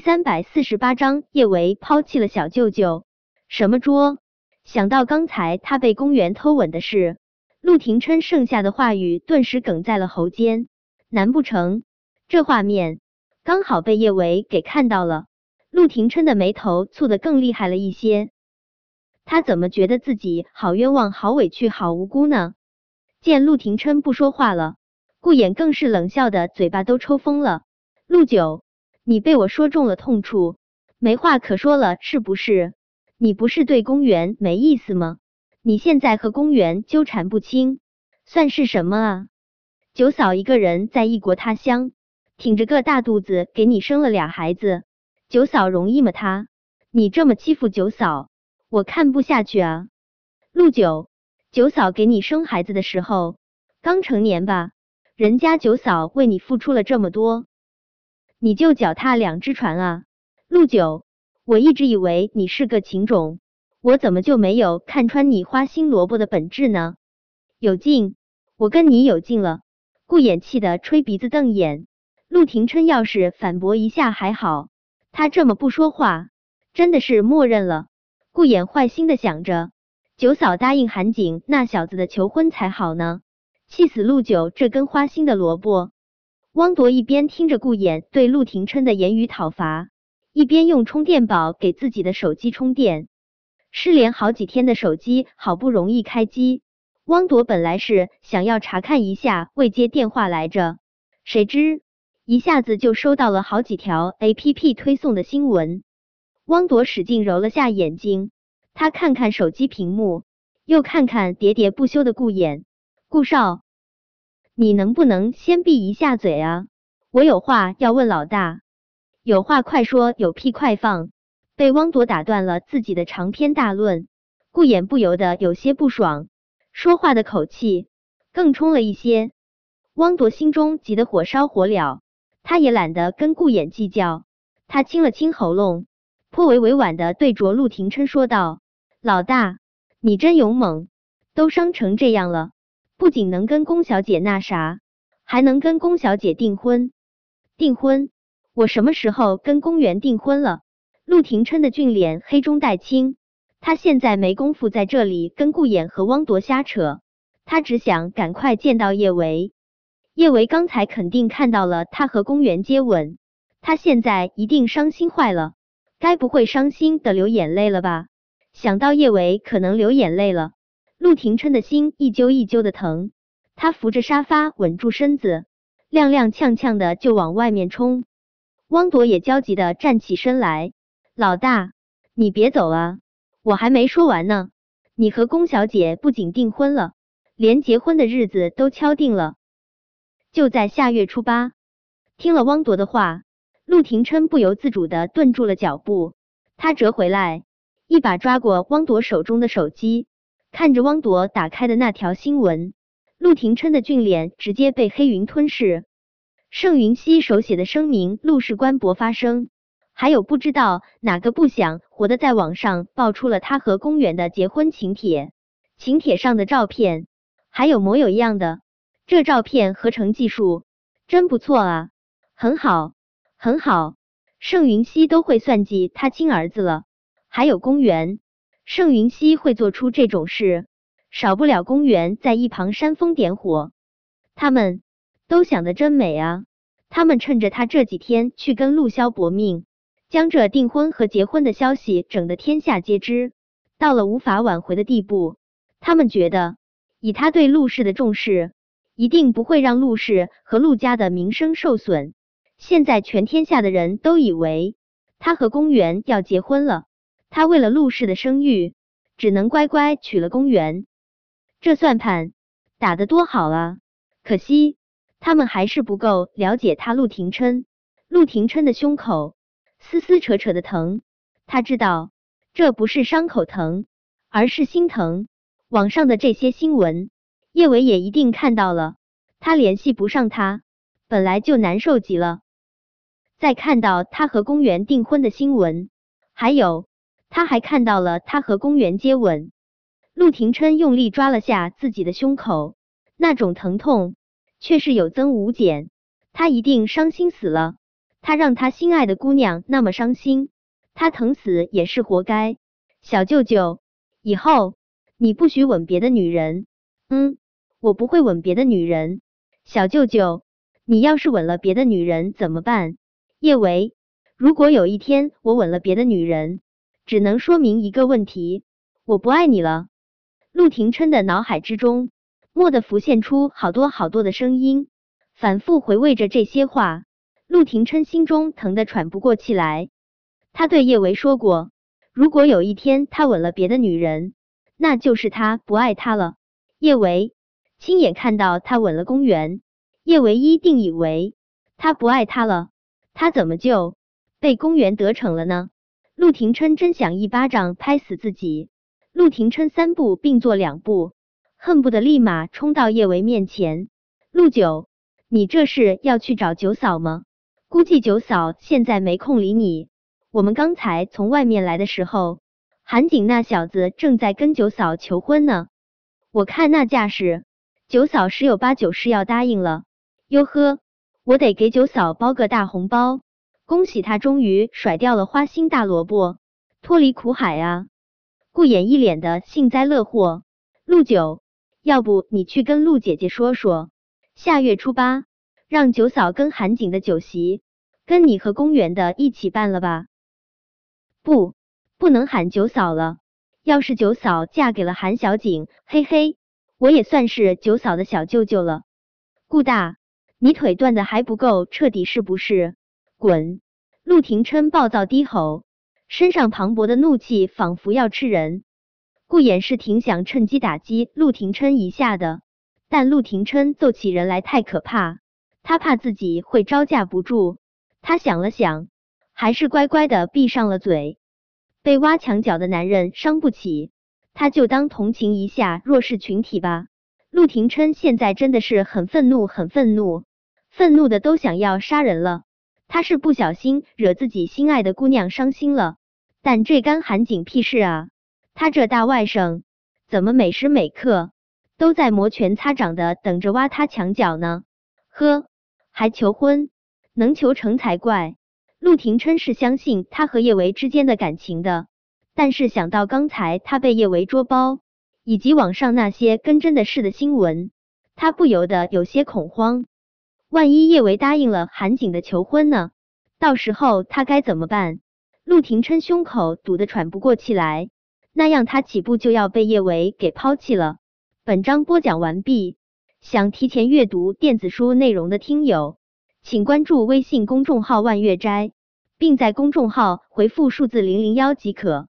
三百四十八章，叶维抛弃了小舅舅。什么捉？想到刚才他被公园偷吻的事，陆廷琛剩下的话语顿时哽在了喉间。难不成这画面刚好被叶维给看到了？陆廷琛的眉头蹙得更厉害了一些。他怎么觉得自己好冤枉、好委屈、好无辜呢？见陆廷琛不说话了，顾衍更是冷笑的嘴巴都抽风了。陆九，你被我说中了痛处，没话可说了是不是？你不是对公园没意思吗？你现在和公园纠缠不清，算是什么啊？九嫂一个人在异国他乡，挺着个大肚子给你生了俩孩子，九嫂容易吗？他，你这么欺负九嫂，我看不下去啊！陆九，九嫂给你生孩子的时候刚成年吧？人家九嫂为你付出了这么多，你就脚踏两只船啊？陆九。我一直以为你是个情种，我怎么就没有看穿你花心萝卜的本质呢？有劲，我跟你有劲了！顾衍气的吹鼻子瞪眼。陆廷琛要是反驳一下还好，他这么不说话，真的是默认了。顾衍坏心的想着，九嫂答应韩景那小子的求婚才好呢，气死陆九这根花心的萝卜。汪铎一边听着顾衍对陆廷琛的言语讨伐。一边用充电宝给自己的手机充电，失联好几天的手机好不容易开机。汪铎本来是想要查看一下未接电话来着，谁知一下子就收到了好几条 APP 推送的新闻。汪铎使劲揉了下眼睛，他看看手机屏幕，又看看喋喋不休的顾衍。顾少，你能不能先闭一下嘴啊？我有话要问老大。有话快说，有屁快放！被汪铎打断了自己的长篇大论，顾衍不由得有些不爽，说话的口气更冲了一些。汪铎心中急得火烧火燎，他也懒得跟顾衍计较，他清了清喉咙，颇为委婉的对着陆廷琛说道：“老大，你真勇猛，都伤成这样了，不仅能跟宫小姐那啥，还能跟宫小姐订婚，订婚。”我什么时候跟公园订婚了？陆廷琛的俊脸黑中带青，他现在没工夫在这里跟顾衍和汪铎瞎扯，他只想赶快见到叶维。叶维刚才肯定看到了他和公园接吻，他现在一定伤心坏了，该不会伤心的流眼泪了吧？想到叶维可能流眼泪了，陆廷琛的心一揪一揪的疼，他扶着沙发稳住身子，踉踉跄跄的就往外面冲。汪铎也焦急的站起身来，老大，你别走啊，我还没说完呢。你和龚小姐不仅订婚了，连结婚的日子都敲定了，就在下月初八。听了汪铎的话，陆廷琛不由自主的顿住了脚步，他折回来，一把抓过汪铎手中的手机，看着汪铎打开的那条新闻，陆廷琛的俊脸直接被黑云吞噬。盛云熙手写的声明，陆氏官博发声，还有不知道哪个不想活的在网上爆出了他和公园的结婚请帖，请帖上的照片。还有模有样的，这照片合成技术。真不错啊，很好，很好，盛云熙都会算计他亲儿子了，还有公园，盛云熙会做出这种事，少不了公园在一旁煽风点火，他们。都想的真美啊！他们趁着他这几天去跟陆潇搏命，将这订婚和结婚的消息整得天下皆知，到了无法挽回的地步。他们觉得，以他对陆氏的重视，一定不会让陆氏和陆家的名声受损。现在全天下的人都以为他和公园要结婚了，他为了陆氏的声誉，只能乖乖娶了公园。这算盘打得多好啊！可惜。他们还是不够了解他陆廷琛，陆廷琛的胸口撕撕扯扯的疼，他知道这不是伤口疼，而是心疼。网上的这些新闻，叶伟也一定看到了，他联系不上他，本来就难受极了。再看到他和公园订婚的新闻，还有他还看到了他和公园接吻，陆廷琛用力抓了下自己的胸口，那种疼痛。却是有增无减，他一定伤心死了。他让他心爱的姑娘那么伤心，他疼死也是活该。小舅舅，以后你不许吻别的女人。嗯，我不会吻别的女人。小舅舅，你要是吻了别的女人怎么办？叶维，如果有一天我吻了别的女人，只能说明一个问题，我不爱你了。陆廷琛的脑海之中，蓦地浮现出好多好多的声音，反复回味着这些话。陆廷琛心中疼得喘不过气来。他对叶维说过，如果有一天他吻了别的女人，那就是他不爱他了。叶维亲眼看到他吻了公园，叶维一定以为他不爱他了。他怎么就被公园得逞了呢？陆廷琛真想一巴掌拍死自己。陆廷琛三步并作两步，恨不得立马冲到叶维面前。陆九，你这是要去找九嫂吗？估计九嫂现在没空理你。我们刚才从外面来的时候，韩景那小子正在跟九嫂求婚呢。我看那架势，九嫂十有八九是要答应了。哟呵，我得给九嫂包个大红包，恭喜他终于甩掉了花心大萝卜，脱离苦海啊！顾衍一脸的幸灾乐祸。陆九，要不你去跟陆姐姐说说，下月初八让九嫂跟韩景的酒席，跟你和公园的一起办了吧？不，不能喊九嫂了。要是九嫂嫁给了韩小景，嘿嘿，我也算是九嫂的小舅舅了。顾大，你腿断的还不够彻底是不是？滚！陆廷琛暴躁低吼，身上磅礴的怒气仿佛要吃人。顾衍是挺想趁机打击陆廷琛一下的，但陆廷琛揍起人来太可怕，他怕自己会招架不住。他想了想，还是乖乖的闭上了嘴。被挖墙脚的男人伤不起，他就当同情一下弱势群体吧。陆廷琛现在真的是很愤怒，很愤怒，愤怒的都想要杀人了。他是不小心惹自己心爱的姑娘伤心了，但这干韩景屁事啊！他这大外甥怎么每时每刻都在摩拳擦掌的等着挖他墙角呢？呵，还求婚，能求成才怪。陆廷琛是相信他和叶维之间的感情的，但是想到刚才他被叶维捉包，以及网上那些跟真的事的新闻，他不由得有些恐慌。万一叶维答应了韩景的求婚呢？到时候他该怎么办？陆廷琛胸口堵得喘不过气来，那样他起步就要被叶维给抛弃了。本章播讲完毕，想提前阅读电子书内容的听友。请关注微信公众号“万月斋”，并在公众号回复数字零零幺即可。